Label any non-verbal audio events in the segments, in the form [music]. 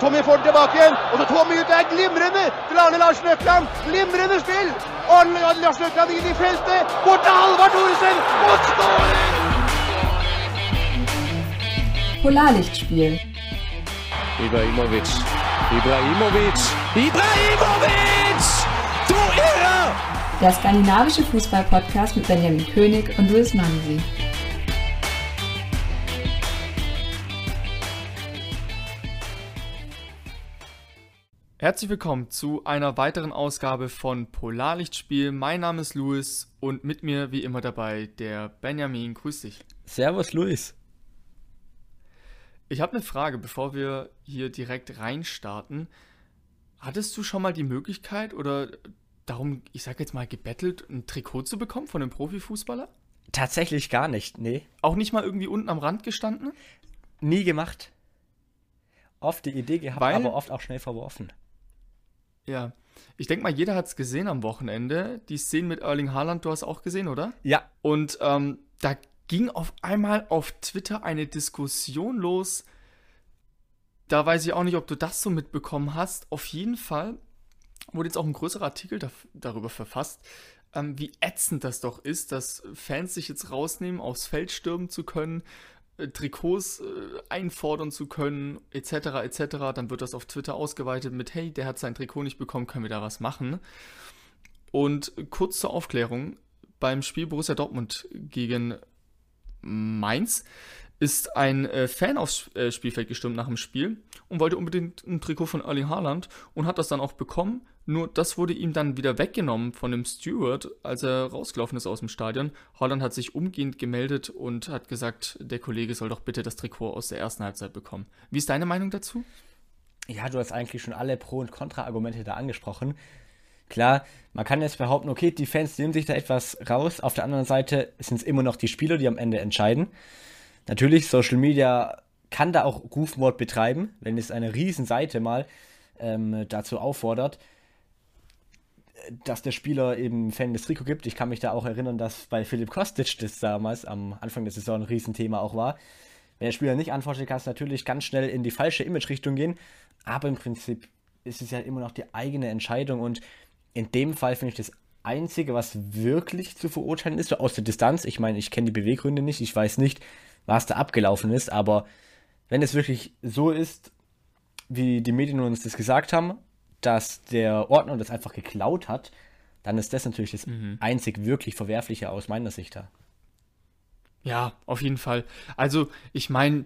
Tommy får den tilbake igjen. Og så Tommy ut der, glimrende til Arne Larsen Økland. Glimrende spill. Arne Larsen Økland inn i feltet. Bort til Halvard Thoresen. Og skåring! Polarlichtspiel. Ibrahimovic. Ibrahimovic. Ibrahimovic! Du Irre! Der skandinavische Fußball-Podcast mit Benjamin König und Luis Mansi. Herzlich willkommen zu einer weiteren Ausgabe von Polarlichtspiel. Mein Name ist Luis und mit mir wie immer dabei der Benjamin. Grüß dich. Servus, Luis. Ich habe eine Frage, bevor wir hier direkt reinstarten. Hattest du schon mal die Möglichkeit oder darum, ich sag jetzt mal, gebettelt, ein Trikot zu bekommen von einem Profifußballer? Tatsächlich gar nicht, nee. Auch nicht mal irgendwie unten am Rand gestanden? Nie gemacht. Oft die Idee gehabt, Weil- aber oft auch schnell verworfen. Ja. Ich denke mal, jeder hat es gesehen am Wochenende. Die Szene mit Erling Haaland, du hast auch gesehen, oder? Ja, Und ähm, da ging auf einmal auf Twitter eine Diskussion los. Da weiß ich auch nicht, ob du das so mitbekommen hast. Auf jeden Fall wurde jetzt auch ein größerer Artikel da, darüber verfasst, ähm, wie ätzend das doch ist, dass Fans sich jetzt rausnehmen, aufs Feld stürmen zu können, Trikots äh, einfordern zu können, etc. etc. Dann wird das auf Twitter ausgeweitet mit, hey, der hat sein Trikot nicht bekommen, können wir da was machen? Und kurz zur Aufklärung, beim Spiel Borussia Dortmund gegen Mainz ist ein äh, Fan aufs äh, Spielfeld gestürmt nach dem Spiel und wollte unbedingt ein Trikot von Erling Haaland und hat das dann auch bekommen. Nur das wurde ihm dann wieder weggenommen von dem Steward, als er rausgelaufen ist aus dem Stadion. Haaland hat sich umgehend gemeldet und hat gesagt, der Kollege soll doch bitte das Trikot aus der ersten Halbzeit bekommen. Wie ist deine Meinung dazu? ja, du hast eigentlich schon alle Pro- und Kontra-Argumente da angesprochen. Klar, man kann jetzt behaupten, okay, die Fans nehmen sich da etwas raus. Auf der anderen Seite sind es immer noch die Spieler, die am Ende entscheiden. Natürlich, Social Media kann da auch Rufmord betreiben, wenn es eine Riesenseite mal ähm, dazu auffordert, dass der Spieler eben Fan des Trikot gibt. Ich kann mich da auch erinnern, dass bei Philipp Kostic das damals am Anfang der Saison ein Riesenthema auch war. Wenn der Spieler nicht antwortet, kann es natürlich ganz schnell in die falsche Image-Richtung gehen. Aber im Prinzip ist es ja immer noch die eigene Entscheidung. Und in dem Fall finde ich das Einzige, was wirklich zu verurteilen ist, aus der Distanz. Ich meine, ich kenne die Beweggründe nicht, ich weiß nicht, was da abgelaufen ist. Aber wenn es wirklich so ist, wie die Medien uns das gesagt haben, dass der Ordner das einfach geklaut hat, dann ist das natürlich das einzig wirklich Verwerfliche aus meiner Sicht da. Ja, auf jeden Fall. Also, ich meine,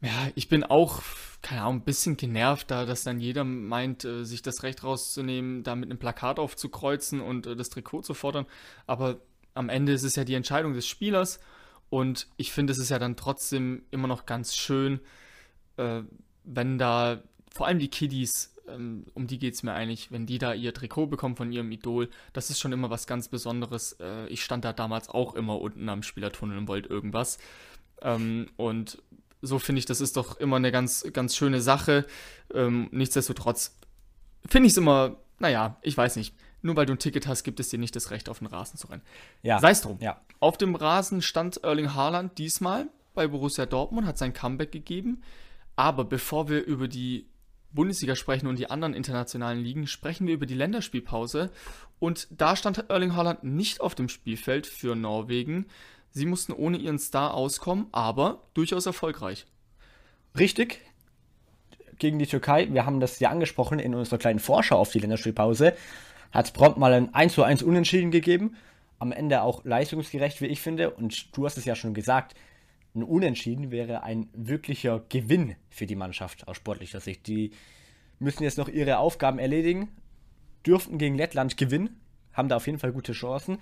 ja, ich bin auch, keine Ahnung, ein bisschen genervt da, dass dann jeder meint, äh, sich das Recht rauszunehmen, da mit einem Plakat aufzukreuzen und äh, das Trikot zu fordern. Aber am Ende ist es ja die Entscheidung des Spielers und ich finde, es ist ja dann trotzdem immer noch ganz schön, äh, wenn da vor allem die Kiddies, ähm, um die geht es mir eigentlich, wenn die da ihr Trikot bekommen von ihrem Idol, das ist schon immer was ganz Besonderes. Äh, ich stand da damals auch immer unten am Spielertunnel und wollte irgendwas. Ähm, und so finde ich, das ist doch immer eine ganz, ganz schöne Sache. Ähm, nichtsdestotrotz finde ich es immer, naja, ich weiß nicht. Nur weil du ein Ticket hast, gibt es dir nicht das Recht, auf den Rasen zu rennen. Ja. Sei es drum. Ja. Auf dem Rasen stand Erling Haaland diesmal bei Borussia Dortmund, hat sein Comeback gegeben. Aber bevor wir über die Bundesliga sprechen und die anderen internationalen Ligen, sprechen wir über die Länderspielpause. Und da stand Erling Haaland nicht auf dem Spielfeld für Norwegen. Sie mussten ohne ihren Star auskommen, aber durchaus erfolgreich. Richtig. Gegen die Türkei, wir haben das ja angesprochen in unserer kleinen Vorschau auf die Länderspielpause, hat es prompt mal ein 1 zu 1 Unentschieden gegeben. Am Ende auch leistungsgerecht, wie ich finde. Und du hast es ja schon gesagt, ein Unentschieden wäre ein wirklicher Gewinn für die Mannschaft aus sportlicher Sicht. Die müssen jetzt noch ihre Aufgaben erledigen, dürften gegen Lettland gewinnen, haben da auf jeden Fall gute Chancen.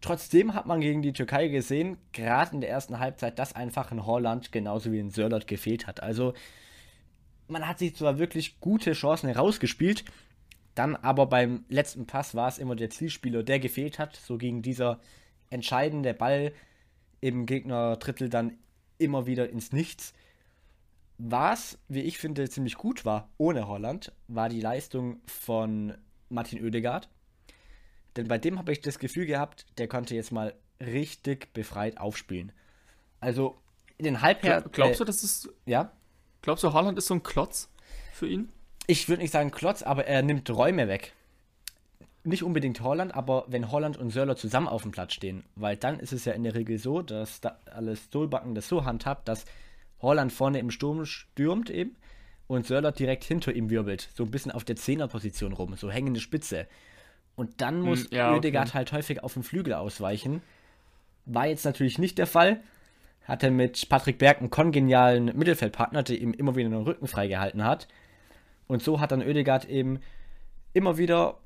Trotzdem hat man gegen die Türkei gesehen, gerade in der ersten Halbzeit, dass einfach ein Holland genauso wie ein Sörlot gefehlt hat. Also man hat sich zwar wirklich gute Chancen herausgespielt, dann aber beim letzten Pass war es immer der Zielspieler, der gefehlt hat. So ging dieser entscheidende Ball im Gegner-Drittel dann immer wieder ins Nichts. Was, wie ich finde, ziemlich gut war ohne Holland, war die Leistung von Martin Oedegaard. Denn bei dem habe ich das Gefühl gehabt, der konnte jetzt mal richtig befreit aufspielen. Also in den Halbher... Glaubst du, äh, das ist. Ja? Glaubst du, Haaland ist so ein Klotz? für ihn? Ich würde nicht sagen Klotz, aber er nimmt Räume weg. Nicht unbedingt Holland, aber wenn Holland und Sörler zusammen auf dem Platz stehen, weil dann ist es ja in der Regel so, dass da alles Solbacken das so handhabt, dass Holland vorne im Sturm stürmt eben und Sörler direkt hinter ihm wirbelt, so ein bisschen auf der Zehnerposition rum, so hängende Spitze. Und dann muss Hm, ja, okay. Oedegaard halt häufig auf den Flügel ausweichen. War jetzt natürlich nicht der Fall. Hatte mit Patrick Berg einen kongenialen Mittelfeldpartner, der ihm immer wieder den Rücken freigehalten hat. Und so hat dann Oedegaard eben immer wieder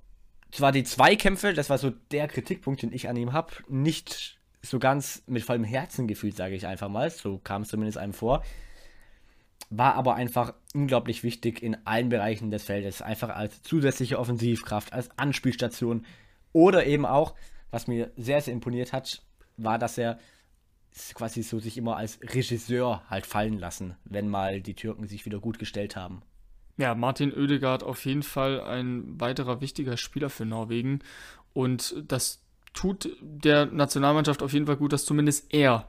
zwar die Zweikämpfe, das war so der Kritikpunkt, den ich an ihm habe, nicht so ganz mit vollem Herzen gefühlt, sage ich einfach mal. So kam es zumindest einem vor. War aber einfach unglaublich wichtig in allen Bereichen des Feldes. Einfach als zusätzliche Offensivkraft, als Anspielstation. Oder eben auch, was mir sehr, sehr imponiert hat, war, dass er quasi so sich immer als Regisseur halt fallen lassen, wenn mal die Türken sich wieder gut gestellt haben. Ja, Martin Oedegaard auf jeden Fall ein weiterer wichtiger Spieler für Norwegen. Und das tut der Nationalmannschaft auf jeden Fall gut, dass zumindest er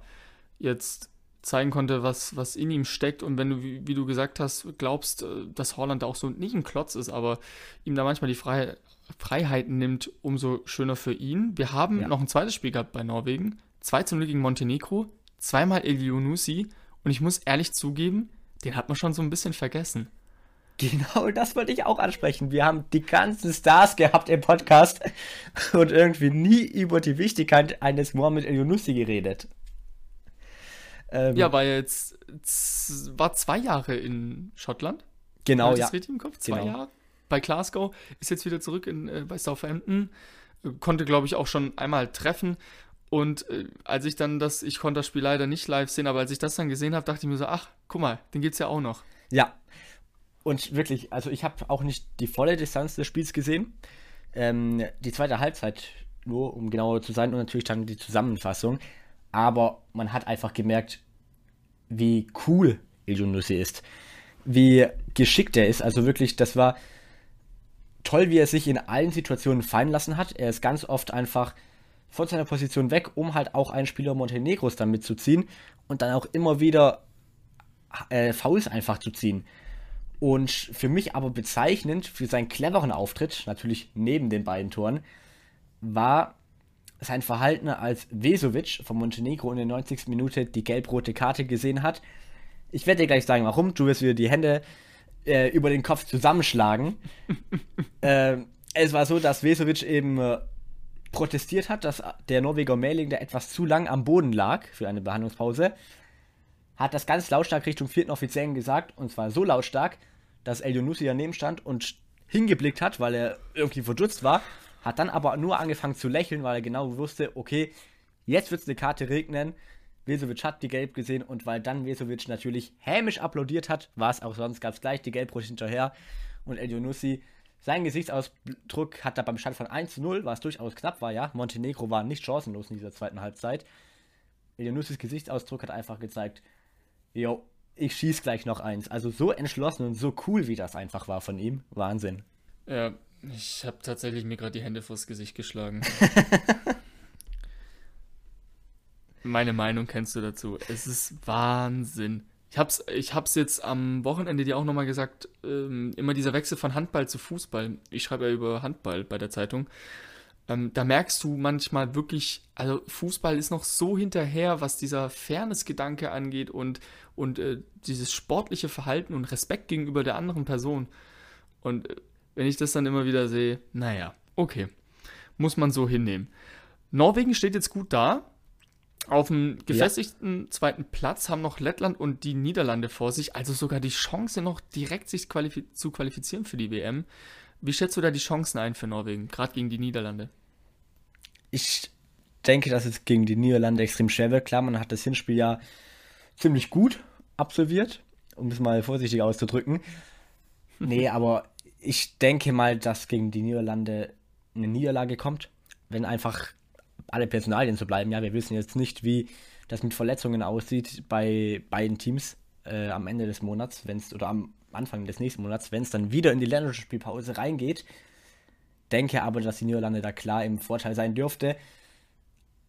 jetzt zeigen konnte, was, was in ihm steckt. Und wenn du, wie, wie du gesagt hast, glaubst, äh, dass Holland da auch so nicht ein Klotz ist, aber ihm da manchmal die Freiheit, Freiheiten nimmt, umso schöner für ihn. Wir haben Ja. noch ein zweites Spiel gehabt bei Norwegen. 2 zu 0 gegen Montenegro, zweimal Elionussi. Und ich muss ehrlich zugeben, den hat man schon so ein bisschen vergessen. Genau, das wollte ich auch ansprechen. Wir haben die ganzen Stars gehabt im Podcast und irgendwie nie über die Wichtigkeit eines Mohamed El Younussi geredet. Ähm, Ja, war jetzt war zwei Jahre in Schottland. genau, Habe ich ja. das richtig im Kopf? Zwei Genau. Jahre. Bei Glasgow ist jetzt wieder zurück in, äh, bei Southampton. Konnte, glaube ich, auch schon einmal treffen. Und äh, als ich dann das, ich konnte das Spiel leider nicht live sehen, aber als ich das dann gesehen habe, dachte ich mir so, ach, guck mal, den gibt's ja auch noch. Ja. Und wirklich, also ich habe auch nicht die volle Distanz des Spiels gesehen. Ähm, die zweite Halbzeit nur, um genauer zu sein, und natürlich dann die Zusammenfassung. Aber man hat einfach gemerkt, wie cool El Younussi ist. Wie geschickt er ist. Also wirklich, das war toll, wie er sich in allen Situationen fallen lassen hat. Er ist ganz oft einfach von seiner Position weg, um halt auch einen Spieler Montenegros dann mitzuziehen und dann auch immer wieder äh, Fouls einfach zu ziehen. Und für mich aber bezeichnend für seinen cleveren Auftritt, natürlich neben den beiden Toren, war sein Verhalten, als Vesovic von Montenegro in der 90. Minute die gelb-rote Karte gesehen hat. Ich werde dir gleich sagen, warum. Du wirst wieder die Hände äh, über den Kopf zusammenschlagen. [laughs] ähm, es war so, dass Vesovic eben äh, protestiert hat, dass der Norweger Mehling da etwas zu lang am Boden lag für eine Behandlungspause. Hat das ganz lautstark Richtung vierten Offiziellen gesagt, und zwar so lautstark, dass El Younussi daneben stand und hingeblickt hat, weil er irgendwie verdutzt war, hat dann aber nur angefangen zu lächeln, weil er genau wusste, okay, jetzt wird es eine Karte regnen. Vesovic hat die Gelb gesehen und weil dann Vesovic natürlich hämisch applaudiert hat, war es auch sonst, gab es gleich die Gelbrot hinterher und El Younussi, sein Gesichtsausdruck hat da beim Stand von 1 zu 0, was durchaus knapp war, ja, Montenegro war nicht chancenlos in dieser zweiten Halbzeit. El Younussis Gesichtsausdruck hat einfach gezeigt, jo, ich schieß gleich noch eins. Also so entschlossen und so cool, wie das einfach war von ihm. Wahnsinn. Ja, ich habe tatsächlich mir gerade die Hände vors Gesicht geschlagen. [laughs] Meine Meinung kennst du dazu. Es ist Wahnsinn. Ich hab's, ich hab's jetzt am Wochenende dir auch nochmal gesagt, ähm, immer dieser Wechsel von Handball zu Fußball. Ich schreibe ja über Handball bei der Zeitung. Ähm, da merkst du manchmal wirklich, also Fußball ist noch so hinterher, was dieser Fairness-Gedanke angeht und, und äh, dieses sportliche Verhalten und Respekt gegenüber der anderen Person. Und äh, wenn ich das dann immer wieder sehe, naja, okay, muss man so hinnehmen. Norwegen steht jetzt gut da. Auf dem gefestigten zweiten Platz haben noch Lettland und die Niederlande vor sich, also sogar die Chance noch direkt sich qualifi zu qualifizieren für die WM. Wie schätzt du da die Chancen ein für Norwegen, gerade gegen die Niederlande? Ich denke, dass es gegen die Niederlande extrem schwer wird. Klar, man hat das Hinspiel ja ziemlich gut absolviert, um es mal vorsichtig auszudrücken. [laughs] Nee, aber ich denke mal, dass gegen die Niederlande eine Niederlage kommt, wenn einfach alle Personalien so bleiben. Ja, wir wissen jetzt nicht, wie das mit Verletzungen aussieht bei beiden Teams äh, am Ende des Monats, wenn es oder am Anfang des nächsten Monats, wenn es dann wieder in die Länderspielpause reingeht. Denke aber, dass die Niederlande da klar im Vorteil sein dürfte.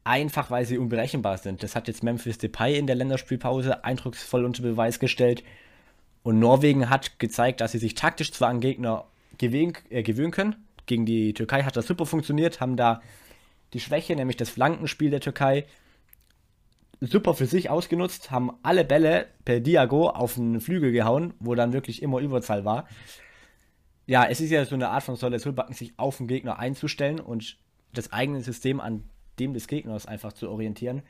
Einfach weil sie unberechenbar sind. Das hat jetzt Memphis Depay in der Länderspielpause eindrucksvoll unter Beweis gestellt. Und Norwegen hat gezeigt, dass sie sich taktisch zwar an Gegner gewöhnen, äh, gewöhnen können. Gegen die Türkei hat das super funktioniert, haben da die Schwäche, nämlich das Flankenspiel der Türkei, super für sich ausgenutzt, haben alle Bälle per Diago auf den Flügel gehauen, wo dann wirklich immer Überzahl war. Ja, es ist ja so eine Art von Solle Sulbacken, sich auf den Gegner einzustellen und das eigene System an dem des Gegners einfach zu orientieren.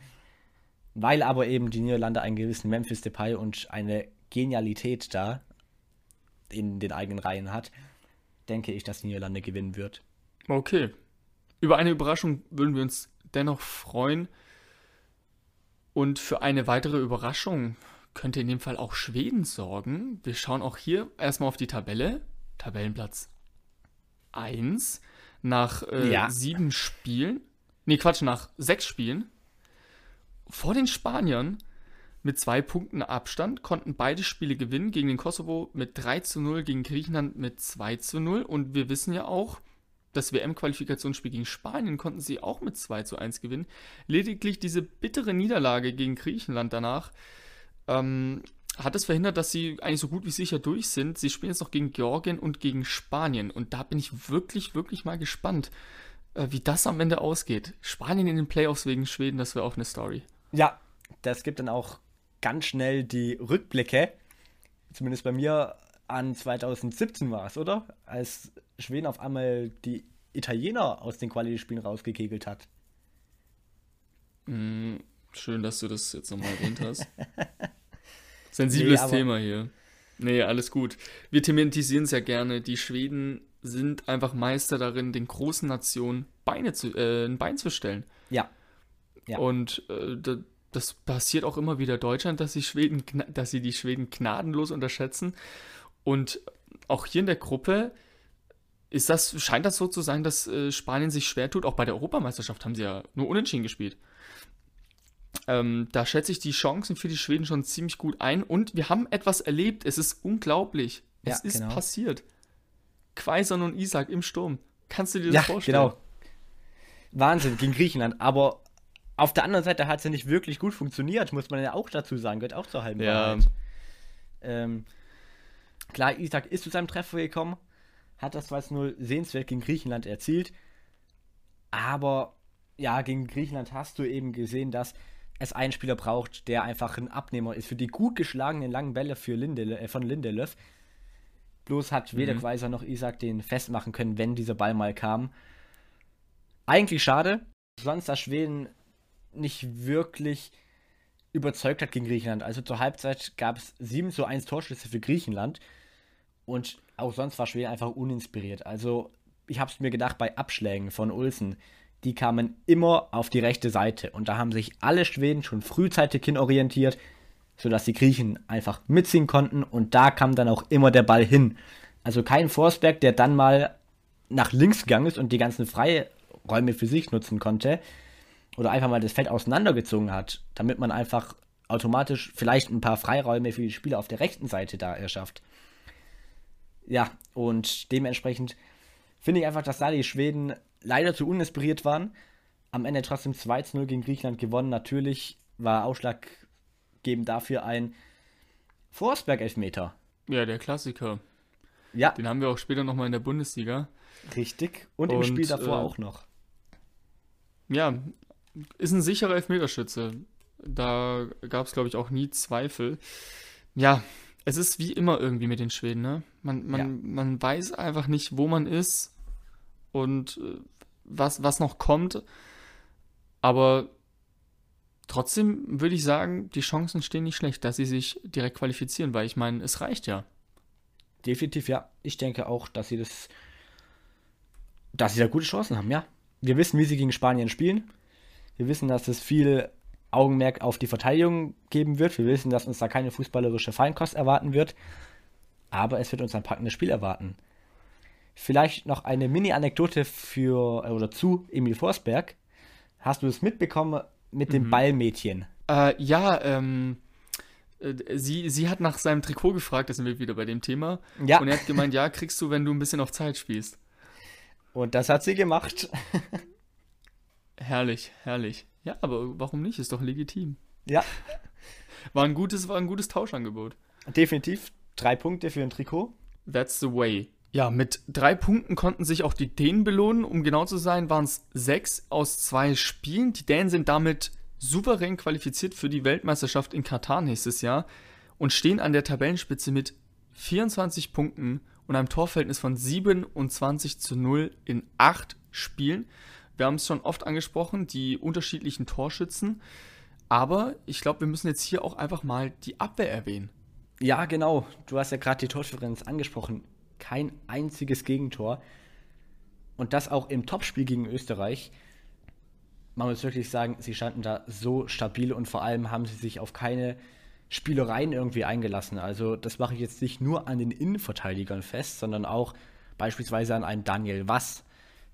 Weil aber eben die Niederlande einen gewissen Memphis Depay und eine Genialität da in den eigenen Reihen hat, denke ich, dass die Niederlande gewinnen wird. Okay. Über eine Überraschung würden wir uns dennoch freuen. Und für eine weitere Überraschung könnte in dem Fall auch Schweden sorgen. Wir schauen auch hier erstmal auf die Tabelle. Tabellenplatz 1 nach äh, Ja. sieben Spielen. Nee, Quatsch, nach sechs Spielen. Vor den Spaniern mit zwei Punkten Abstand konnten beide Spiele gewinnen. Gegen den Kosovo mit 3 zu 0, gegen Griechenland mit 2 zu 0. Und wir wissen ja auch, das WM-Qualifikationsspiel gegen Spanien konnten sie auch mit 2 zu 1 gewinnen. Lediglich diese bittere Niederlage gegen Griechenland danach ähm, hat es verhindert, dass sie eigentlich so gut wie sicher durch sind. Sie spielen jetzt noch gegen Georgien und gegen Spanien. Und da bin ich wirklich, wirklich mal gespannt, äh, wie das am Ende ausgeht. Spanien in den Playoffs wegen Schweden, das wäre auch eine Story. Ja, das gibt dann auch ganz schnell die Rückblicke, zumindest bei mir an 2017 war es, oder? Als Schweden auf einmal die Italiener aus den Quali-Spielen rausgekegelt hat. Schön, dass du das jetzt nochmal erwähnt hast. [laughs] Sensibles Nee, Thema hier. Nee, alles gut. Wir thematisieren es ja gerne. Die Schweden sind einfach Meister darin, den großen Nationen Beine zu, äh, ein Bein zu stellen. Ja, Ja. Und äh, da, das passiert auch immer wieder Deutschland, dass sie, Schweden, dass sie die Schweden gnadenlos unterschätzen. Und auch hier in der Gruppe ist das, scheint das so zu sein, dass äh, Spanien sich schwer tut. Auch bei der Europameisterschaft haben sie ja nur unentschieden gespielt. Ähm, da schätze ich die Chancen für die Schweden schon ziemlich gut ein. Und wir haben etwas erlebt. Es ist unglaublich. Es Ja, ist genau. passiert. Quaison und Isaac im Sturm. Kannst du dir das ja vorstellen? genau. Wahnsinn, gegen Griechenland. Aber auf der anderen Seite hat es ja nicht wirklich gut funktioniert, muss man ja auch dazu sagen. Gehört auch zur halben Ja. Wahrheit. Ähm, klar, Isaac ist zu seinem Treffer gekommen, hat das 2-0 sehenswert gegen Griechenland erzielt. Aber ja, gegen Griechenland hast du eben gesehen, dass es einen Spieler braucht, der einfach ein Abnehmer ist für die gut geschlagenen langen Bälle für Lindele, äh, von Lindelöf. Bloß hat weder Quaiser noch Isaac den festmachen können, wenn dieser Ball mal kam. Eigentlich schade. Sonst, dass Schweden nicht wirklich überzeugt hat gegen Griechenland. Also zur Halbzeit gab es 7 zu 1 Torschüsse für Griechenland. Und auch sonst war Schweden einfach uninspiriert. Also ich habe es mir gedacht, bei Abschlägen von Ulsen, die kamen immer auf die rechte Seite. Und da haben sich alle Schweden schon frühzeitig hin orientiert, sodass die Griechen einfach mitziehen konnten. Und da kam dann auch immer der Ball hin. Also kein Forsberg, der dann mal nach links gegangen ist und die ganzen Freiräume für sich nutzen konnte. Oder einfach mal das Feld auseinandergezogen hat, damit man einfach automatisch vielleicht ein paar Freiräume für die Spieler auf der rechten Seite da erschafft. Ja, und dementsprechend finde ich einfach, dass da die Schweden leider zu uninspiriert waren. Am Ende trotzdem 2-0 gegen Griechenland gewonnen. Natürlich war ausschlaggebend dafür ein Forsberg-Elfmeter. Ja, der Klassiker. Ja, Den haben wir auch später nochmal in der Bundesliga. richtig. Und, im Und, Spiel davor äh, auch noch. Ja, ist ein sicherer Elfmeterschütze. Da gab es, glaube ich, auch nie Zweifel. Ja, es ist wie immer irgendwie mit den Schweden, ne? Man, man, Ja. man weiß einfach nicht, wo man ist und äh, was, was noch kommt. Aber trotzdem würde ich sagen, die Chancen stehen nicht schlecht, dass sie sich direkt qualifizieren, weil ich meine, es reicht ja. Definitiv, ja. Ich denke auch, dass sie das. dass sie da gute Chancen haben, ja. Wir wissen, wie sie gegen Spanien spielen. Wir wissen, dass es viel Augenmerk auf die Verteidigung geben wird. Wir wissen, dass uns da keine fußballerische Feinkost erwarten wird. Aber es wird uns ein packendes Spiel erwarten. Vielleicht noch eine Mini-Anekdote für äh, oder zu Emil Forsberg. Hast du es mitbekommen mit dem Ballmädchen? Äh, ja, ähm, äh, sie, sie hat nach seinem Trikot gefragt, da sind wir wieder bei dem Thema. Ja. Und er hat gemeint, ja, kriegst du, wenn du ein bisschen auf Zeit spielst. Und das hat sie gemacht. [laughs] Herrlich, herrlich. Ja, aber warum nicht? Ist doch legitim. ja, [laughs] War ein gutes, war ein gutes Tauschangebot. definitiv. drei Punkte für ein Trikot. That's the way. Ja, mit drei Punkten konnten sich auch die Dänen belohnen. Um genau zu sein, waren es sechs aus zwei Spielen. Die Dänen sind damit souverän qualifiziert für die Weltmeisterschaft in Katar nächstes Jahr und stehen an der Tabellenspitze mit 24 Punkten und einem Torverhältnis von 27 zu 0 in acht Spielen. Wir haben es schon oft angesprochen, die unterschiedlichen Torschützen. Aber ich glaube, wir müssen jetzt hier auch einfach mal die Abwehr erwähnen. Ja, genau. Du hast ja gerade die Tordifferenz angesprochen. Kein einziges Gegentor. Und das auch im Topspiel gegen Österreich. Man muss wirklich sagen, sie standen da so stabil und vor allem haben sie sich auf keine Spielereien irgendwie eingelassen. Also das mache ich jetzt nicht nur an den Innenverteidigern fest, sondern auch beispielsweise an einen Daniel Wass.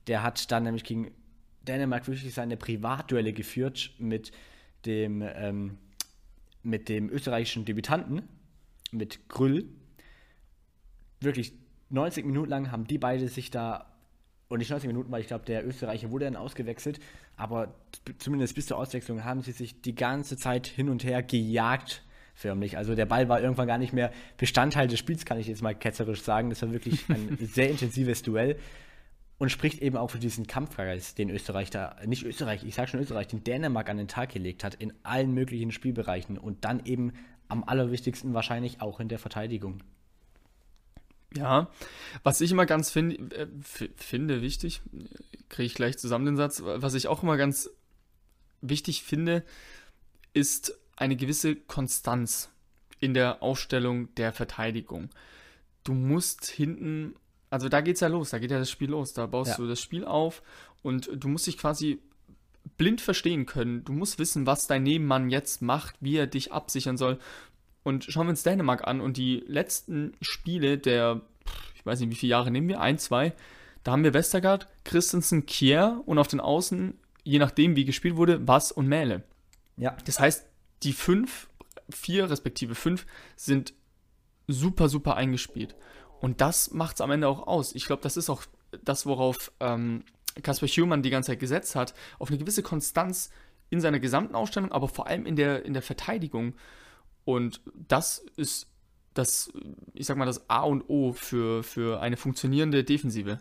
Der hat dann nämlich gegen Dänemark wirklich seine Privatduelle geführt mit dem, ähm, mit dem österreichischen Debütanten, mit Grüll. Wirklich 90 Minuten lang haben die beide sich da, und nicht 90 Minuten, weil ich glaube, der Österreicher wurde dann ausgewechselt, aber zumindest bis zur Auswechslung haben sie sich die ganze Zeit hin und her gejagt, förmlich. Also der Ball war irgendwann gar nicht mehr Bestandteil des Spiels, kann ich jetzt mal ketzerisch sagen. Das war wirklich ein [laughs] sehr intensives Duell und spricht eben auch für diesen Kampfgeist, den Österreich da, nicht Österreich, ich sage schon Österreich, den Dänemark an den Tag gelegt hat in allen möglichen Spielbereichen und dann eben am allerwichtigsten wahrscheinlich auch in der Verteidigung. Ja, was ich immer ganz find, äh, finde, wichtig, kriege ich gleich zusammen den Satz, was ich auch immer ganz wichtig finde, ist eine gewisse Konstanz in der Aufstellung der Verteidigung. Du musst hinten also da geht's ja los, da geht ja das Spiel los. Da baust ja. du das Spiel auf und du musst dich quasi blind verstehen können. Du musst wissen, was dein Nebenmann jetzt macht, wie er dich absichern soll. Und schauen wir uns Dänemark an und die letzten Spiele der, ich weiß nicht, wie viele Jahre nehmen wir, ein, zwei, da haben wir Westergaard, Christensen, Kier und auf den Außen, je nachdem wie gespielt wurde, Was und Mähle. Ja. Das heißt, die fünf, vier respektive fünf sind super, super eingespielt. Und das macht es am Ende auch aus. Ich glaube, das ist auch das, worauf ähm, Kasper Schumann die ganze Zeit gesetzt hat, auf eine gewisse Konstanz in seiner gesamten Ausstellung, aber vor allem in der, in der Verteidigung. Und das ist das, ich sag mal, das A und O für, für eine funktionierende Defensive.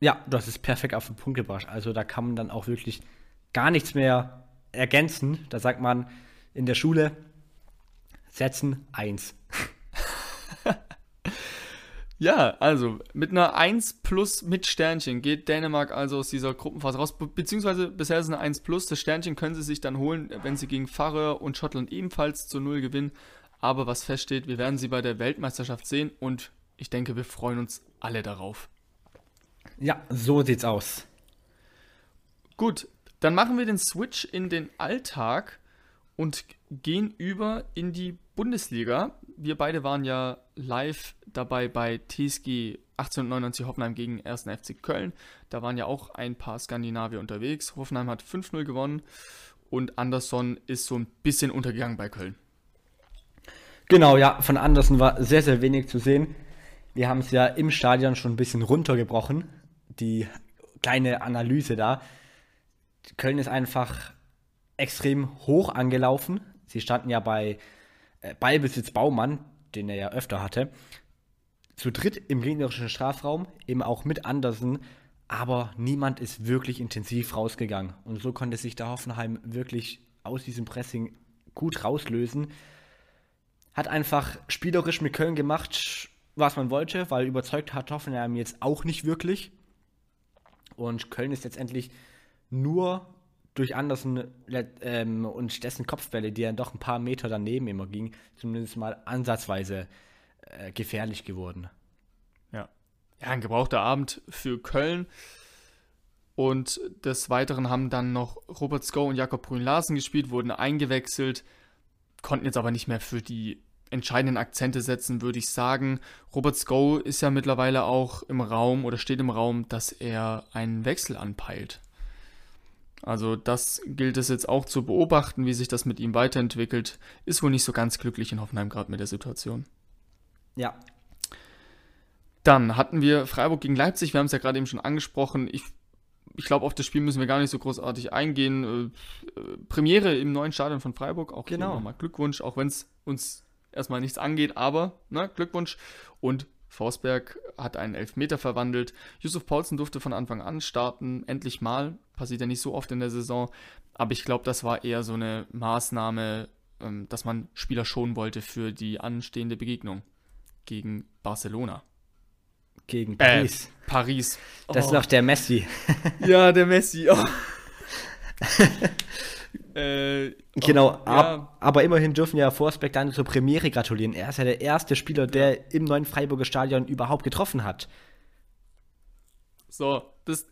Ja, hast es perfekt auf den Punkt gebracht. Also da kann man dann auch wirklich gar nichts mehr ergänzen. Da sagt man in der Schule, setzen eins. Ja, also mit einer 1 plus mit Sternchen geht Dänemark also aus dieser Gruppenphase raus. Be beziehungsweise bisher ist es eine 1 plus. Das Sternchen können sie sich dann holen, wenn sie gegen Färöer und Schottland ebenfalls zu Null gewinnen. Aber was feststeht, wir werden sie bei der Weltmeisterschaft sehen und ich denke, wir freuen uns alle darauf. Ja, so sieht's aus. Gut, dann machen wir den Switch in den Alltag und gehen über in die Bundesliga. Wir beide waren ja live dabei bei TSG 1899 Hoffenheim gegen 1. FC Köln. Da waren ja auch ein paar Skandinavier unterwegs. Hoffenheim hat 5-0 gewonnen und Anderson ist so ein bisschen untergegangen bei Köln. Genau, ja, von Anderson war sehr, sehr wenig zu sehen. Wir haben es ja im Stadion schon ein bisschen runtergebrochen, die kleine Analyse da. Köln ist einfach extrem hoch angelaufen. Sie standen ja bei Ballbesitz Baumann, den er ja öfter hatte, zu dritt im gegnerischen Strafraum, eben auch mit Andersen, aber niemand ist wirklich intensiv rausgegangen. Und so konnte sich der Hoffenheim wirklich aus diesem Pressing gut rauslösen. Hat einfach spielerisch mit Köln gemacht, was man wollte, weil überzeugt hat Hoffenheim jetzt auch nicht wirklich. Und Köln ist letztendlich nur durch Andersen ähm, und dessen Kopfbälle, die dann doch ein paar Meter daneben immer ging, zumindest mal ansatzweise äh, gefährlich geworden. Ja. Ja, ein gebrauchter Abend für Köln. Und des Weiteren haben dann noch Robert Sko und Jakob Brünn-Larsen gespielt, wurden eingewechselt, konnten jetzt aber nicht mehr für die entscheidenden Akzente setzen, würde ich sagen. Robert Sko ist ja mittlerweile auch im Raum oder steht im Raum, dass er einen Wechsel anpeilt. Also das gilt es jetzt auch zu beobachten, wie sich das mit ihm weiterentwickelt. Ist wohl nicht so ganz glücklich in Hoffenheim gerade mit der Situation. Ja. Dann hatten wir Freiburg gegen Leipzig. Wir haben es ja gerade eben schon angesprochen. Ich, ich glaube, auf das Spiel müssen wir gar nicht so großartig eingehen. Äh, äh, Premiere im neuen Stadion von Freiburg. Auch genau. nochmal Glückwunsch, auch wenn es uns erstmal nichts angeht, aber ne, Glückwunsch. Und Forsberg hat einen Elfmeter verwandelt. Yusuf Paulsen durfte von Anfang an starten, endlich mal. Passiert ja nicht so oft in der Saison. Aber ich glaube, das war eher so eine Maßnahme, ähm, dass man Spieler schonen wollte für die anstehende Begegnung gegen Barcelona. Gegen Paris. Äh, Paris. Das ist Oh. noch der Messi. Ja, der Messi. Oh. [laughs] äh, Genau, oh, ab, ja, aber immerhin dürfen ja Forsberg dann zur Premiere gratulieren. Er ist ja der erste Spieler, der im neuen Freiburger Stadion überhaupt getroffen hat. so, das,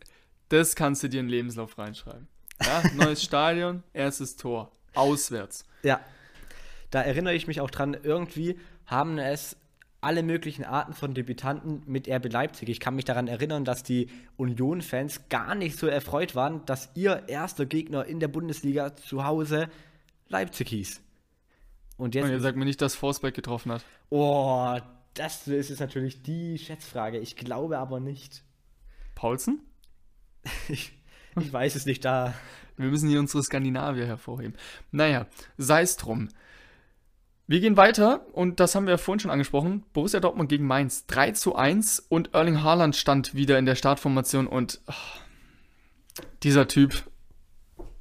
das kannst du dir in den Lebenslauf reinschreiben. Ja, [laughs] neues Stadion, erstes Tor, auswärts. Ja. Da erinnere ich mich auch dran, irgendwie haben es alle möglichen Arten von Debütanten mit RB Leipzig. Ich kann mich daran erinnern, dass die Union-Fans gar nicht so erfreut waren, dass ihr erster Gegner in der Bundesliga zu Hause Leipzig hieß. Und jetzt Und ihr sagt mir nicht, dass Forsberg getroffen hat. Oh, das ist jetzt natürlich die Schätzfrage. Ich glaube aber nicht. Paulsen? [laughs] Ich, ich weiß es nicht, da. Wir müssen hier unsere Skandinavier hervorheben. Naja, sei es drum. Wir gehen weiter und das haben wir ja vorhin schon angesprochen. Borussia Dortmund gegen Mainz 3 zu 1 und Erling Haaland stand wieder in der Startformation und ach, dieser Typ,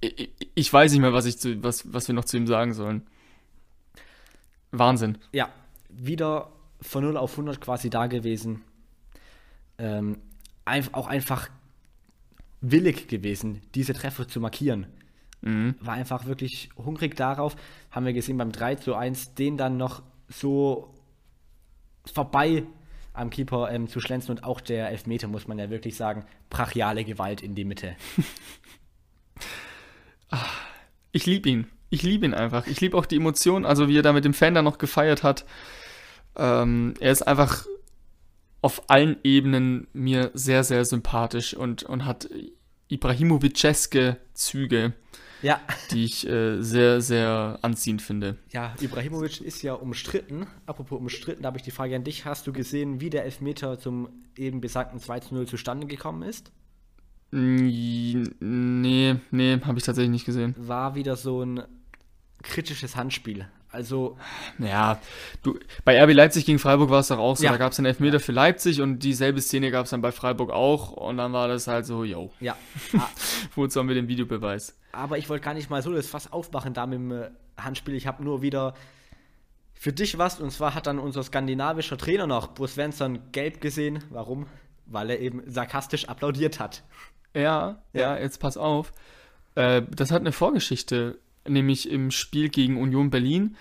ich, ich weiß nicht mehr, was, ich zu, was, was wir noch zu ihm sagen sollen. Wahnsinn. Ja, wieder von 0 auf 100 quasi da gewesen. Ähm, auch einfach willig gewesen, diese Treffer zu markieren. War einfach wirklich hungrig darauf. Haben wir gesehen beim 3 zu 1, den dann noch so vorbei am Keeper ähm, zu schlänzen und auch der Elfmeter, muss man ja wirklich sagen, brachiale Gewalt in die Mitte. [laughs] Ich liebe ihn. Ich liebe ihn einfach. Ich liebe auch die Emotionen, also wie er da mit dem Fan da noch gefeiert hat. Ähm, er ist einfach auf allen Ebenen mir sehr, sehr sympathisch und, und hat Ibrahimoviceske Züge, Ja, die ich äh, sehr, sehr anziehend finde. Ja, Ibrahimovic ist ja umstritten. Apropos umstritten, da habe ich die Frage an dich. Hast du gesehen, wie der Elfmeter zum eben besagten 2 zu 0 zustande gekommen ist? Nee, nee, habe ich tatsächlich nicht gesehen. War wieder so ein kritisches Handspiel. Also, Ja, du, bei RB Leipzig gegen Freiburg war es doch auch so, Ja. da gab es einen Elfmeter für Leipzig und dieselbe Szene gab es dann bei Freiburg auch und dann war das halt so, yo, ja. A- [laughs] wozu haben wir den Videobeweis? Aber ich wollte gar nicht mal so das Fass aufmachen da mit dem äh, Handspiel. Ich habe nur wieder für dich was. Und zwar hat dann unser skandinavischer Trainer noch, Bo Svensson, gelb gesehen. Warum? Weil er eben sarkastisch applaudiert hat. Ja, ja, Ja. jetzt pass auf. Äh, das hat eine Vorgeschichte, nämlich im Spiel gegen Union Berlin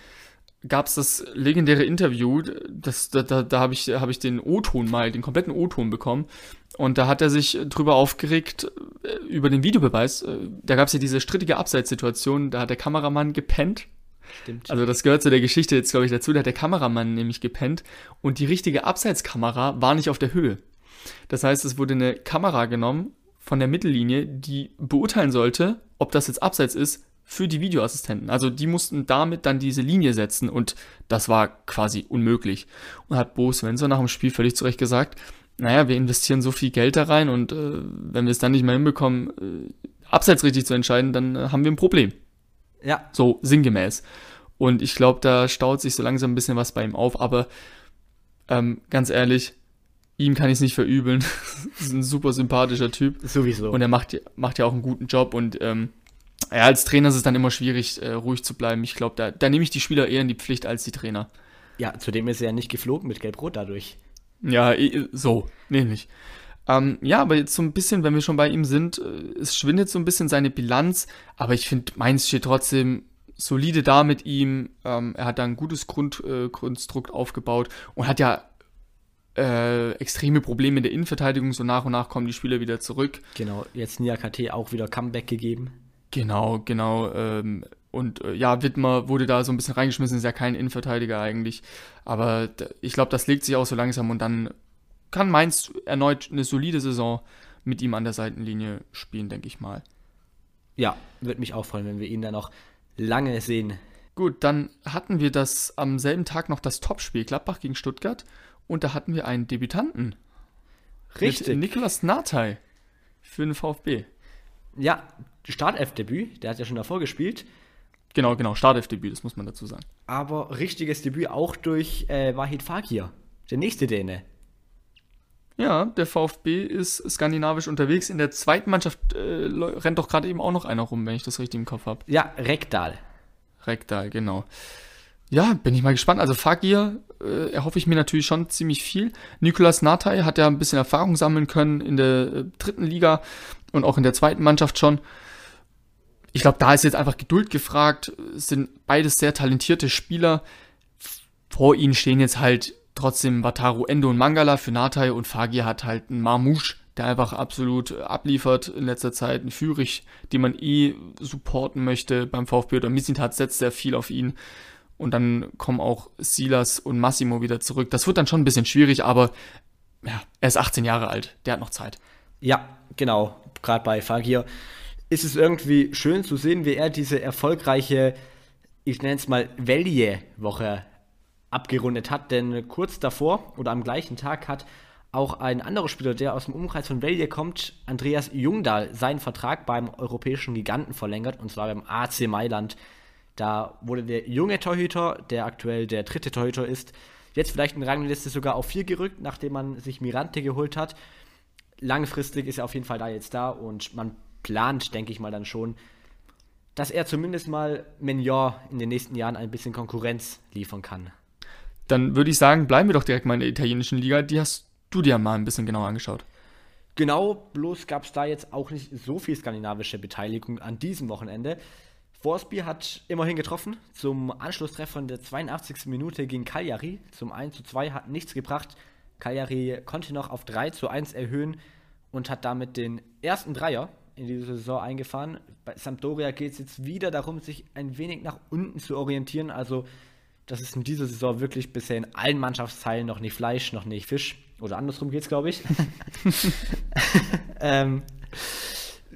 gab es das legendäre Interview, das, da, da, da habe ich, hab ich den O-Ton mal, den kompletten O-Ton bekommen. Und da hat er sich drüber aufgeregt, äh, über den Videobeweis. Äh, Da gab es ja diese strittige Abseitssituation, da hat der Kameramann gepennt. Stimmt. Also das gehört zu der Geschichte jetzt, glaube ich, dazu. Da hat der Kameramann nämlich gepennt und die richtige Abseitskamera war nicht auf der Höhe. Das heißt, es wurde eine Kamera genommen von der Mittellinie, die beurteilen sollte, ob das jetzt Abseits ist für die Videoassistenten. Also die mussten damit dann diese Linie setzen und das war quasi unmöglich. Und hat Bo Svensson nach dem Spiel völlig zu Recht gesagt, naja, wir investieren so viel Geld da rein und äh, wenn wir es dann nicht mehr hinbekommen, äh, Abseits richtig zu entscheiden, dann äh, haben wir ein Problem. ja, So sinngemäß. Und ich glaube, da staut sich so langsam ein bisschen was bei ihm auf. Aber ähm, ganz ehrlich, ihm kann ich es nicht verübeln. [laughs] ist ein super sympathischer Typ. sowieso. Und er macht, macht ja auch einen guten Job. Und ähm, ja, als Trainer ist es dann immer schwierig, äh, ruhig zu bleiben. Ich glaube, da, da nehme ich die Spieler eher in die Pflicht als die Trainer. ja, zudem ist er ja nicht geflogen mit Gelb-Rot dadurch. Ja, so, nämlich. Ähm, ja, aber jetzt so ein bisschen, wenn wir schon bei ihm sind, äh, es schwindet so ein bisschen seine Bilanz, aber ich finde, Mainz steht trotzdem solide da mit ihm. Ähm, er hat da ein gutes Grund, äh, aufgebaut und hat ja äh, extreme Probleme in der Innenverteidigung. So nach und nach kommen die Spieler wieder zurück. Genau, jetzt Nia KT auch wieder Comeback gegeben. Genau, genau. Ähm, und äh, ja, Wittmer wurde da so ein bisschen reingeschmissen, ist ja kein Innenverteidiger eigentlich. Aber ich glaube, das legt sich auch so langsam und dann kann Mainz erneut eine solide Saison mit ihm an der Seitenlinie spielen, denke ich mal. Ja, würde mich auch freuen, wenn wir ihn dann noch lange sehen. Gut, dann hatten wir das am selben Tag noch das Topspiel Gladbach gegen Stuttgart und da hatten wir einen Debütanten. Richtig. Mit Niklas Natay für den VfB. Ja, Startelf-Debüt, der hat ja schon davor gespielt. Genau, genau, Startelfdebüt, das muss man dazu sagen. Aber richtiges Debüt auch durch äh, Wahid Fakir, der nächste Däne. Ja, der VfB ist skandinavisch unterwegs. In der zweiten Mannschaft äh, rennt doch gerade eben auch noch einer rum, wenn ich das richtig im Kopf habe. Ja, Rekdal. Rekdal, genau. Ja, bin ich mal gespannt. Also Fagir äh, erhoffe ich mir natürlich schon ziemlich viel. Nikolas Natai hat ja ein bisschen Erfahrung sammeln können in der äh, dritten Liga und auch in der zweiten Mannschaft schon. Ich glaube, da ist jetzt einfach Geduld gefragt. Es sind beides sehr talentierte Spieler. Vor ihnen stehen jetzt halt trotzdem Wataru Endo und Mangala für Natai und Fagir hat halt einen Marmouche, der einfach absolut abliefert in letzter Zeit. Ein Führig, den man eh supporten möchte beim VfB oder Missintat setzt sehr viel auf ihn. Und dann kommen auch Silas und Massimo wieder zurück. Das wird dann schon ein bisschen schwierig, aber ja, er ist 18 Jahre alt. Der hat noch Zeit. Ja, genau. Gerade bei Fagir ist es irgendwie schön zu sehen, wie er diese erfolgreiche, ich nenne es mal, Velje-Woche abgerundet hat. Denn kurz davor oder am gleichen Tag hat auch ein anderer Spieler, der aus dem Umkreis von Velje kommt, Andreas Jungdahl, seinen Vertrag beim europäischen Giganten verlängert, und zwar beim AC Mailand. Da wurde der junge Torhüter, der aktuell der dritte Torhüter ist, jetzt vielleicht in der Rangliste sogar auf vier gerückt, nachdem man sich Mirante geholt hat. Langfristig ist er auf jeden Fall da jetzt da und man plant, denke ich mal dann schon, dass er zumindest mal Mignon in den nächsten Jahren ein bisschen Konkurrenz liefern kann. Dann würde ich sagen, bleiben wir doch direkt mal in der italienischen Liga. Die hast du dir mal ein bisschen genauer angeschaut. Genau, bloß gab es da jetzt auch nicht so viel skandinavische Beteiligung an diesem Wochenende. Forsby hat immerhin getroffen. Zum Anschlusstreffer in der 82. Minute gegen Cagliari. Zum 1 zu 2 hat nichts gebracht. Cagliari konnte noch auf 3 zu 1 erhöhen und hat damit den ersten Dreier in dieser Saison eingefahren. Bei Sampdoria geht es jetzt wieder darum, sich ein wenig nach unten zu orientieren. Also, das ist in dieser Saison wirklich bisher in allen Mannschaftsteilen noch nicht Fleisch, noch nicht Fisch. Oder andersrum geht es, glaube ich. [laughs] ähm,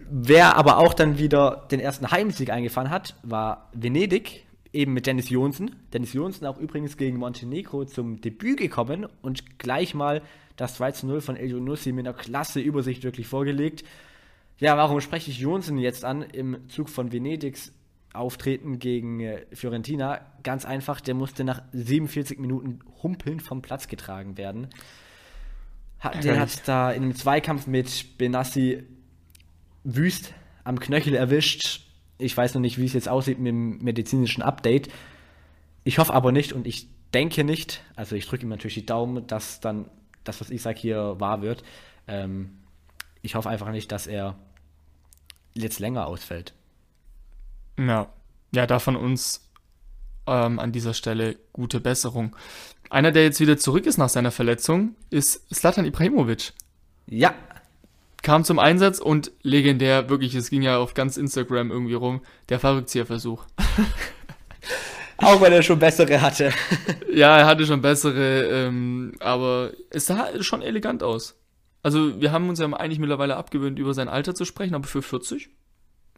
Wer aber auch dann wieder den ersten Heimsieg eingefahren hat, war Venedig, eben mit Dennis Jonsen. Dennis Jonsen auch übrigens gegen Montenegro zum Debüt gekommen und gleich mal das 2 zu 0 von El Nussi mit einer klasse Übersicht wirklich vorgelegt. Ja, warum spreche ich Jonsen jetzt an im Zug von Venedigs Auftreten gegen äh, Fiorentina? Ganz einfach, der musste nach 47 Minuten humpeln vom Platz getragen werden. Hat, den hat da in einem Zweikampf mit Benassi wüst am Knöchel erwischt. Ich weiß noch nicht, wie es jetzt aussieht mit dem medizinischen Update. Ich hoffe aber nicht und ich denke nicht, also ich drücke ihm natürlich die Daumen, dass dann das, was ich sage, hier wahr wird. Ähm, ich hoffe einfach nicht, dass er jetzt länger ausfällt. Ja, ja, da von uns ähm, an dieser Stelle gute Besserung. Einer, der jetzt wieder zurück ist nach seiner Verletzung, ist Slatan Ibrahimovic. Ja, kam zum Einsatz und legendär, wirklich, es ging ja auf ganz Instagram irgendwie rum, der Fallrückzieherversuch. [laughs] Auch wenn er schon bessere hatte. [laughs] ja, er hatte schon bessere, ähm, aber es sah schon elegant aus. Also wir haben uns ja eigentlich mittlerweile abgewöhnt, über sein Alter zu sprechen, aber für 40,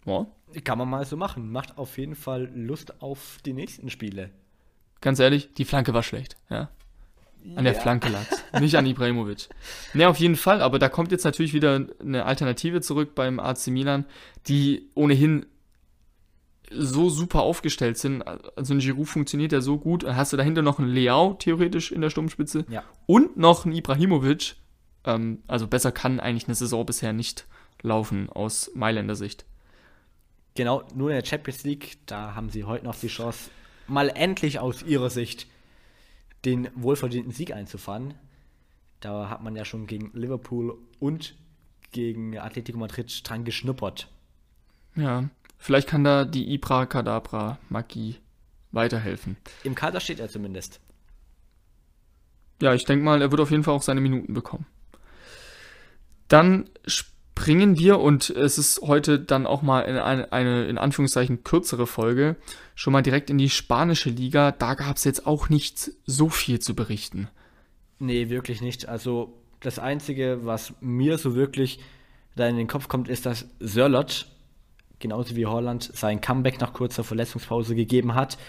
ja. Kann man mal so machen. Macht auf jeden Fall Lust auf die nächsten Spiele. Ganz ehrlich, die Flanke war schlecht, ja. An der ja. Flanke lag nicht an Ibrahimovic. Ne, auf jeden Fall, aber da kommt jetzt natürlich wieder eine Alternative zurück beim AC Milan, die ohnehin so super aufgestellt sind. Also ein Giroud funktioniert ja so gut. Dann hast du dahinter noch einen Leao theoretisch in der Sturmspitze ja. und noch einen Ibrahimovic. Ähm, also besser kann eigentlich eine Saison bisher nicht laufen aus Mailänder Sicht. Genau, nur in der Champions League, da haben sie heute noch die Chance, mal endlich aus ihrer Sicht den wohlverdienten Sieg einzufahren. Da hat man ja schon gegen Liverpool und gegen Atletico Madrid dran geschnuppert. Ja, vielleicht kann da die Ibra Kadabra Magie weiterhelfen. Im Kader steht er zumindest. Ja, ich denke mal, er wird auf jeden Fall auch seine Minuten bekommen. Dann springen wir, und es ist heute dann auch mal eine, eine in Anführungszeichen kürzere Folge, schon mal direkt in die spanische Liga. Da gab es jetzt auch nicht so viel zu berichten. Nee, wirklich nicht. Also das Einzige, was mir so wirklich da in den Kopf kommt, ist, dass Sörlot, genauso wie Holland, sein Comeback nach kurzer Verletzungspause gegeben hat.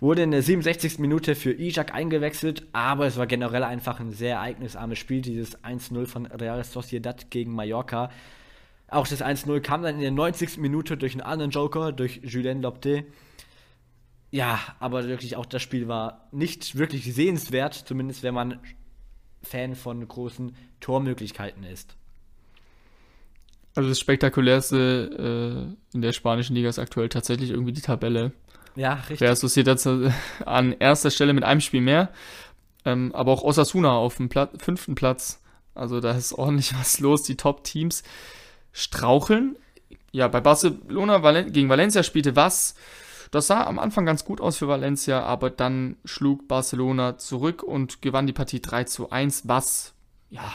Wurde in der 67. Minute für Ijak eingewechselt, aber es war generell einfach ein sehr ereignisarmes Spiel, dieses 1-0 von Real Sociedad gegen Mallorca. Auch das 1-0 kam dann in der 90. Minute durch einen anderen Joker, durch Julien Lopte. Ja, aber wirklich auch das Spiel war nicht wirklich sehenswert, zumindest wenn man Fan von großen Tormöglichkeiten ist. Also das Spektakulärste äh, in der spanischen Liga ist aktuell tatsächlich irgendwie die Tabelle. Ja, richtig. Real Sociedad äh, an erster Stelle mit einem Spiel mehr, ähm, aber auch Osasuna auf dem Plat fünften Platz. Also da ist ordentlich [laughs] was los. Die Top-Teams straucheln. Ja, bei Barcelona Valen gegen Valencia spielte was. Das sah am Anfang ganz gut aus für Valencia, aber dann schlug Barcelona zurück und gewann die Partie 3 zu 1, was ja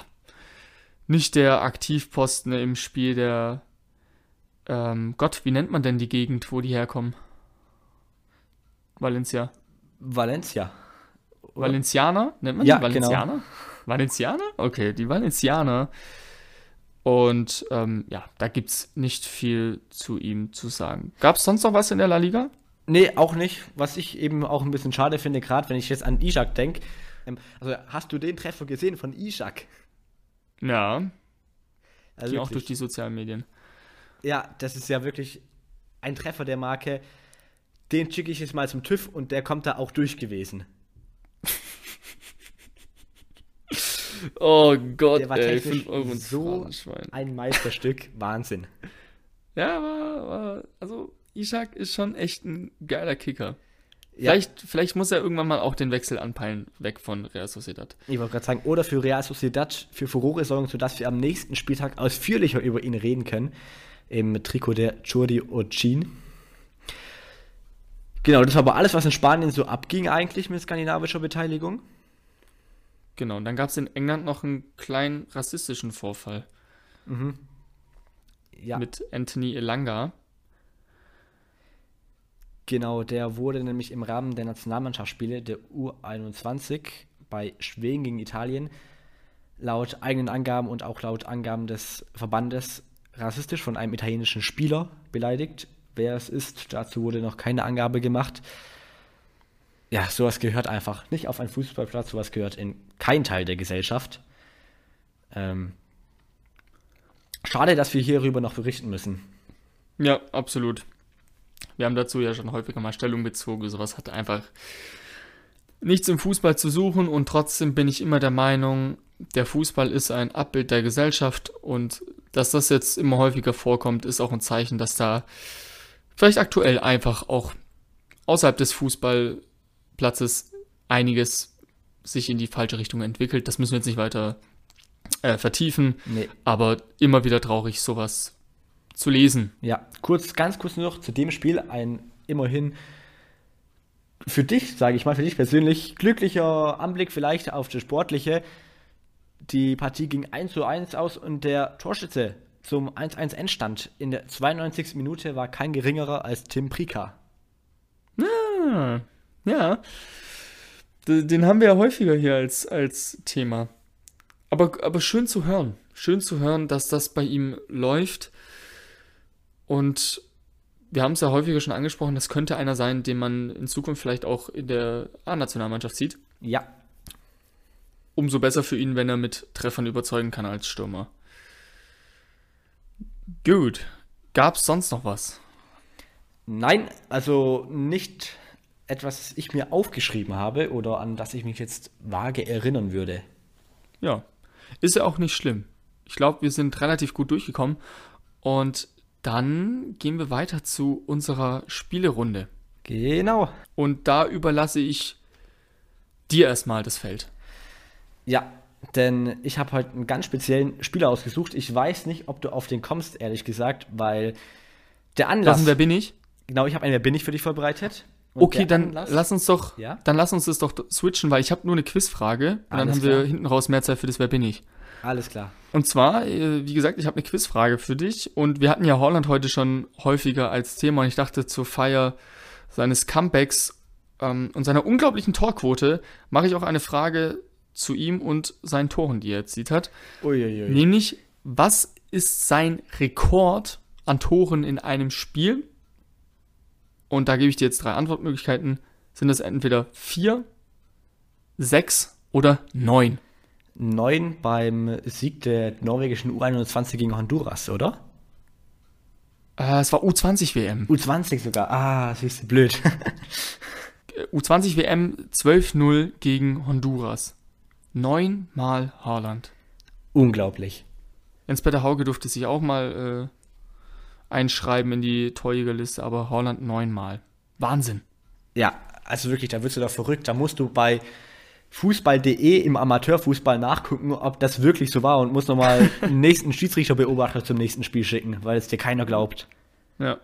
nicht der Aktivposten im Spiel der ähm, Gott, wie nennt man denn die Gegend, wo die herkommen? Valencia. Valencia. Oder? Valencianer? Nennt man ja, die Valencianer? Genau. Valencianer? Okay, die Valencianer. Und ähm, ja, da gibt es nicht viel zu ihm zu sagen. Gab es sonst noch was in der La Liga? Nee, auch nicht. Was ich eben auch ein bisschen schade finde, gerade wenn ich jetzt an Ishak denke. Ähm, also hast du den Treffer gesehen von Ishak? Ja. Also auch durch die sozialen Medien. Ja, das ist ja wirklich ein Treffer der Marke. Den schicke ich jetzt mal zum TÜV und der kommt da auch durch gewesen. [laughs] oh Gott, der war ey, technisch 5 Euro so ein Meisterstück. [laughs] Wahnsinn. Ja, aber, aber also Ishak ist schon echt ein geiler Kicker. Vielleicht, ja. vielleicht muss er irgendwann mal auch den Wechsel anpeilen, weg von Real Sociedad. Ich wollte gerade sagen, oder für Real Sociedad für Furore sorgen, sodass wir am nächsten Spieltag ausführlicher über ihn reden können. Im Trikot der Jordi Ocin. Genau, das war aber alles, was in Spanien so abging, eigentlich mit skandinavischer Beteiligung. Genau, und dann gab es in England noch einen kleinen rassistischen Vorfall. Mhm. Ja. Mit Anthony Elanga. Genau, der wurde nämlich im Rahmen der Nationalmannschaftsspiele der U21 bei Schweden gegen Italien laut eigenen Angaben und auch laut Angaben des Verbandes rassistisch von einem italienischen Spieler beleidigt. Wer es ist, dazu wurde noch keine Angabe gemacht. Ja, sowas gehört einfach nicht auf einen Fußballplatz, sowas gehört in keinen Teil der Gesellschaft. Ähm, schade, dass wir hierüber noch berichten müssen. Ja, absolut. Wir haben dazu ja schon häufiger mal Stellung bezogen. Sowas hat einfach nichts im Fußball zu suchen und trotzdem bin ich immer der Meinung, der Fußball ist ein Abbild der Gesellschaft und dass das jetzt immer häufiger vorkommt, ist auch ein Zeichen, dass da vielleicht aktuell einfach auch außerhalb des Fußballplatzes einiges sich in die falsche Richtung entwickelt. Das müssen wir jetzt nicht weiter äh, vertiefen, nee. aber immer wieder traurig, sowas zu lesen. Ja, kurz, ganz kurz noch zu dem Spiel ein immerhin für dich, sage ich mal, für dich persönlich glücklicher Anblick vielleicht auf das Sportliche. Die Partie ging 1 zu 1 aus und der Torschütze zum 1-1 Endstand in der 92. Minute war kein geringerer als Tim Prika. Ah, ja. Den haben wir ja häufiger hier als, als Thema. Aber, aber schön zu hören. Schön zu hören, dass das bei ihm läuft. Und wir haben es ja häufiger schon angesprochen, das könnte einer sein, den man in Zukunft vielleicht auch in der A-Nationalmannschaft sieht. Ja. Umso besser für ihn, wenn er mit Treffern überzeugen kann als Stürmer. Gut. Gab es sonst noch was? Nein, also nicht etwas, das ich mir aufgeschrieben habe oder an das ich mich jetzt vage erinnern würde. Ja, ist ja auch nicht schlimm. Ich glaube, wir sind relativ gut durchgekommen und dann gehen wir weiter zu unserer Spielerunde. Genau. Und da überlasse ich dir erstmal das Feld. Ja, denn ich habe heute einen ganz speziellen Spieler ausgesucht. Ich weiß nicht, ob du auf den kommst, ehrlich gesagt, weil der Anlass. Lassen, wer bin ich? Genau, ich habe einen Wer bin ich für dich vorbereitet. Und okay, dann Anlass, lass uns doch, ja? dann lass uns das doch switchen, weil ich habe nur eine Quizfrage und Alles dann haben klar. wir hinten raus mehr Zeit für das Wer bin ich. Alles klar. Und zwar, äh, wie gesagt, ich habe eine Quizfrage für dich und wir hatten ja Holland heute schon häufiger als Thema und ich dachte zur Feier seines Comebacks ähm, und seiner unglaublichen Torquote mache ich auch eine Frage zu ihm und seinen Toren, die er erzielt hat. Uiuiui. Nämlich, was ist sein Rekord an Toren in einem Spiel? Und da gebe ich dir jetzt drei Antwortmöglichkeiten. Sind das entweder vier, sechs oder neun? 9 beim Sieg der norwegischen U21 gegen Honduras, oder? Äh, es war U20 WM. U20 sogar. Ah, siehst du, blöd. U20 WM 12-0 gegen Honduras. Neunmal Haaland. Unglaublich. Jens-Peter Hauge durfte sich auch mal äh, einschreiben in die Torjägerliste, aber Haaland neunmal. Wahnsinn. Ja, also wirklich, da wirst du doch verrückt. Da musst du bei fußball.de im Amateurfußball nachgucken, ob das wirklich so war und musst nochmal [laughs] einen nächsten Schiedsrichterbeobachter zum nächsten Spiel schicken, weil es dir keiner glaubt. Ja.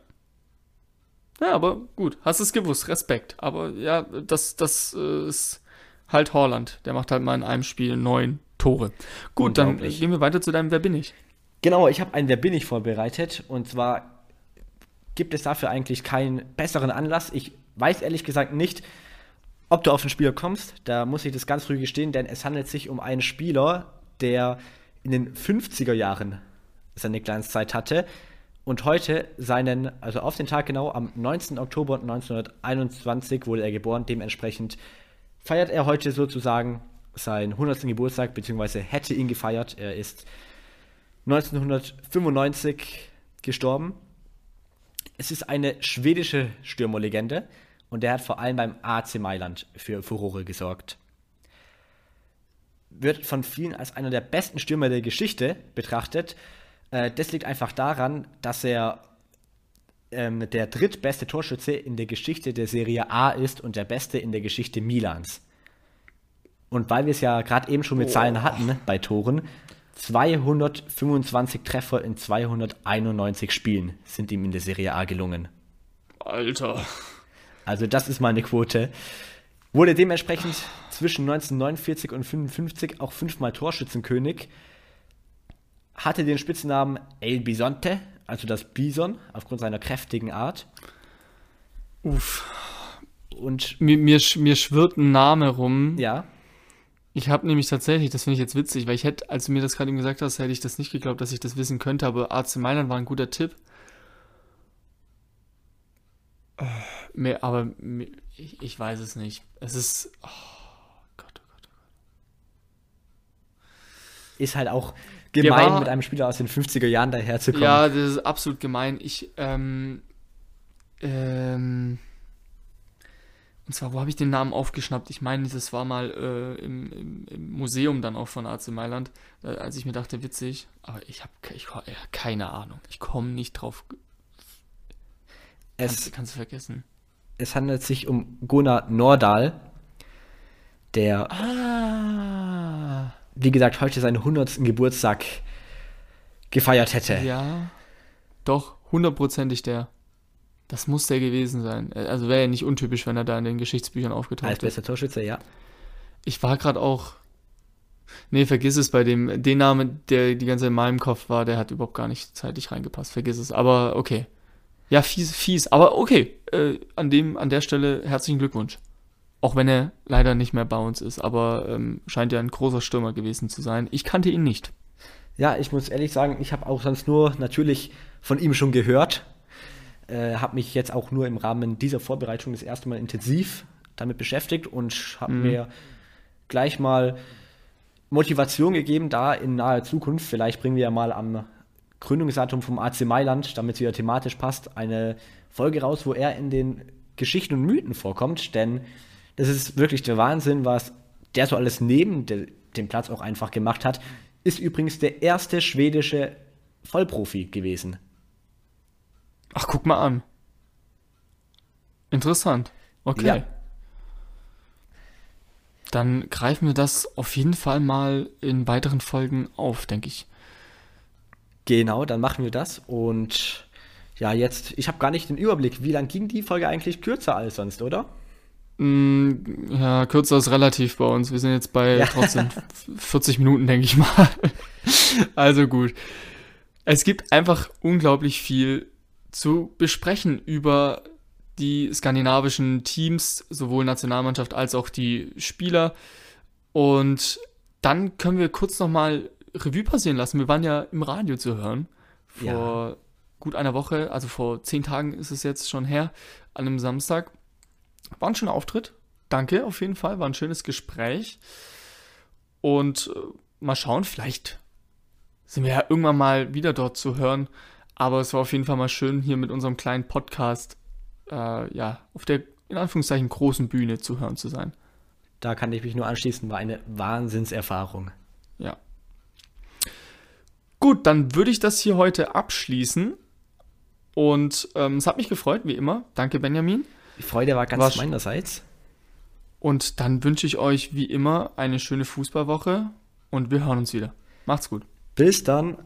Ja, aber gut, hast es gewusst, Respekt. Aber ja, das, das äh, ist halt Holland. Der macht halt mal in einem Spiel neun Tore. Gut, dann gehen wir weiter zu deinem Wer bin ich? Genau, ich habe ein Wer bin ich vorbereitet und zwar gibt es dafür eigentlich keinen besseren Anlass. Ich weiß ehrlich gesagt nicht, ob du auf den Spieler kommst. Da muss ich das ganz früh gestehen, denn es handelt sich um einen Spieler, der in den 50er Jahren seine Glanzzeit hatte und heute seinen, also auf den Tag genau, am 19. Oktober 1921 wurde er geboren. Dementsprechend feiert er heute sozusagen seinen 100. Geburtstag, beziehungsweise hätte ihn gefeiert. Er ist 1995 gestorben. Es ist eine schwedische Stürmerlegende und der hat vor allem beim AC Mailand für Furore gesorgt. Wird von vielen als einer der besten Stürmer der Geschichte betrachtet. Äh, das liegt einfach daran, dass er ähm, der drittbeste Torschütze in der Geschichte der Serie A ist und der beste in der Geschichte Milans. Und weil wir es ja gerade eben schon mit Zahlen hatten ne, bei Toren, 225 Treffer in 291 Spielen sind ihm in der Serie A gelungen. Alter. Also das ist mal eine Quote. Wurde dementsprechend zwischen 1949 und 55 auch fünfmal Torschützenkönig. Hatte den Spitznamen El Bisonte, also das Bison, aufgrund seiner kräftigen Art. Uff. Und Mir, mir, mir schwirrt ein Name rum. ja, Ich habe nämlich tatsächlich, das finde ich jetzt witzig, weil ich hätte, als du mir das gerade eben gesagt hast, hätte ich das nicht geglaubt, dass ich das wissen könnte, aber AC Mailand war ein guter Tipp. Äh, Mehr, aber mir, ich, ich weiß es nicht. Es ist. Oh Gott, oh Gott. ist halt auch gemein, war- mit einem Spieler aus den 50er Jahren daherzukommen. Ja, das ist absolut gemein. Ich, ähm, ähm, und zwar, wo habe ich den Namen aufgeschnappt? Ich meine, das war mal äh, im, im, im Museum dann auch von AC Mailand, äh, als ich mir dachte, witzig. Aber ich habe ich, ja, keine Ahnung. Ich komme nicht drauf. Kannst, es, kannst du vergessen. es handelt sich um Gunnar Nordahl, der, Ah. Wie gesagt, heute seinen 100. Geburtstag gefeiert hätte. Ja. Doch, hundertprozentig der. Das muss der gewesen sein. Also wäre ja nicht untypisch, wenn er da in den Geschichtsbüchern aufgetaucht Als ist. bester Torschütze, ja. Ich war gerade auch. Nee, vergiss es bei dem. Den Namen, der die ganze Zeit in meinem Kopf war, der hat überhaupt gar nicht zeitlich reingepasst. Vergiss es. Aber okay. Ja, fies, fies. Aber okay. Äh, an, dem, an der Stelle herzlichen Glückwunsch. Auch wenn er leider nicht mehr bei uns ist. Aber ähm, scheint ja ein großer Stürmer gewesen zu sein. Ich kannte ihn nicht. Ja, ich muss ehrlich sagen, ich habe auch sonst nur natürlich von ihm schon gehört. Äh, habe mich jetzt auch nur im Rahmen dieser Vorbereitung das erste Mal intensiv damit beschäftigt und habe mir gleich mal Motivation gegeben, da in naher Zukunft, vielleicht bringen wir ja mal am Gründungsdatum vom AC Mailand, damit es wieder thematisch passt, eine Folge raus, wo er in den Geschichten und Mythen vorkommt, denn das ist wirklich der Wahnsinn, was der so alles neben de, dem Platz auch einfach gemacht hat. Ist übrigens der erste schwedische Vollprofi gewesen. Ach, guck mal an. Interessant. Okay. Ja. Dann greifen wir das auf jeden Fall mal in weiteren Folgen auf, denke ich. Genau, dann machen wir das. Und ja, jetzt, ich habe gar nicht den Überblick. Wie lang ging die Folge eigentlich kürzer als sonst, oder? Mm, Ja, kürzer ist relativ bei uns. Wir sind jetzt bei Ja. trotzdem 40 Minuten, denke ich mal. [laughs] Also gut. Es gibt einfach unglaublich viel zu besprechen über die skandinavischen Teams, sowohl Nationalmannschaft als auch die Spieler. Und dann können wir kurz nochmal Revue passieren lassen. Wir waren ja im Radio zu hören. Vor gut einer Woche, also vor zehn Tagen ist es jetzt schon her, an einem Samstag. War ein schöner Auftritt. Danke auf jeden Fall. War ein schönes Gespräch. Und äh, mal schauen, vielleicht sind wir ja irgendwann mal wieder dort zu hören. Aber es war auf jeden Fall mal schön, hier mit unserem kleinen Podcast äh, ja, auf der in Anführungszeichen großen Bühne zu hören zu sein. Da kann ich mich nur anschließen, war eine Wahnsinnserfahrung. Ja. Gut, dann würde ich das hier heute abschließen. Und ähm, es hat mich gefreut, wie immer. Danke, Benjamin. Die Freude war ganz Was- meinerseits. Und dann wünsche ich euch wie immer eine schöne Fußballwoche und wir hören uns wieder. Macht's gut. Bis dann.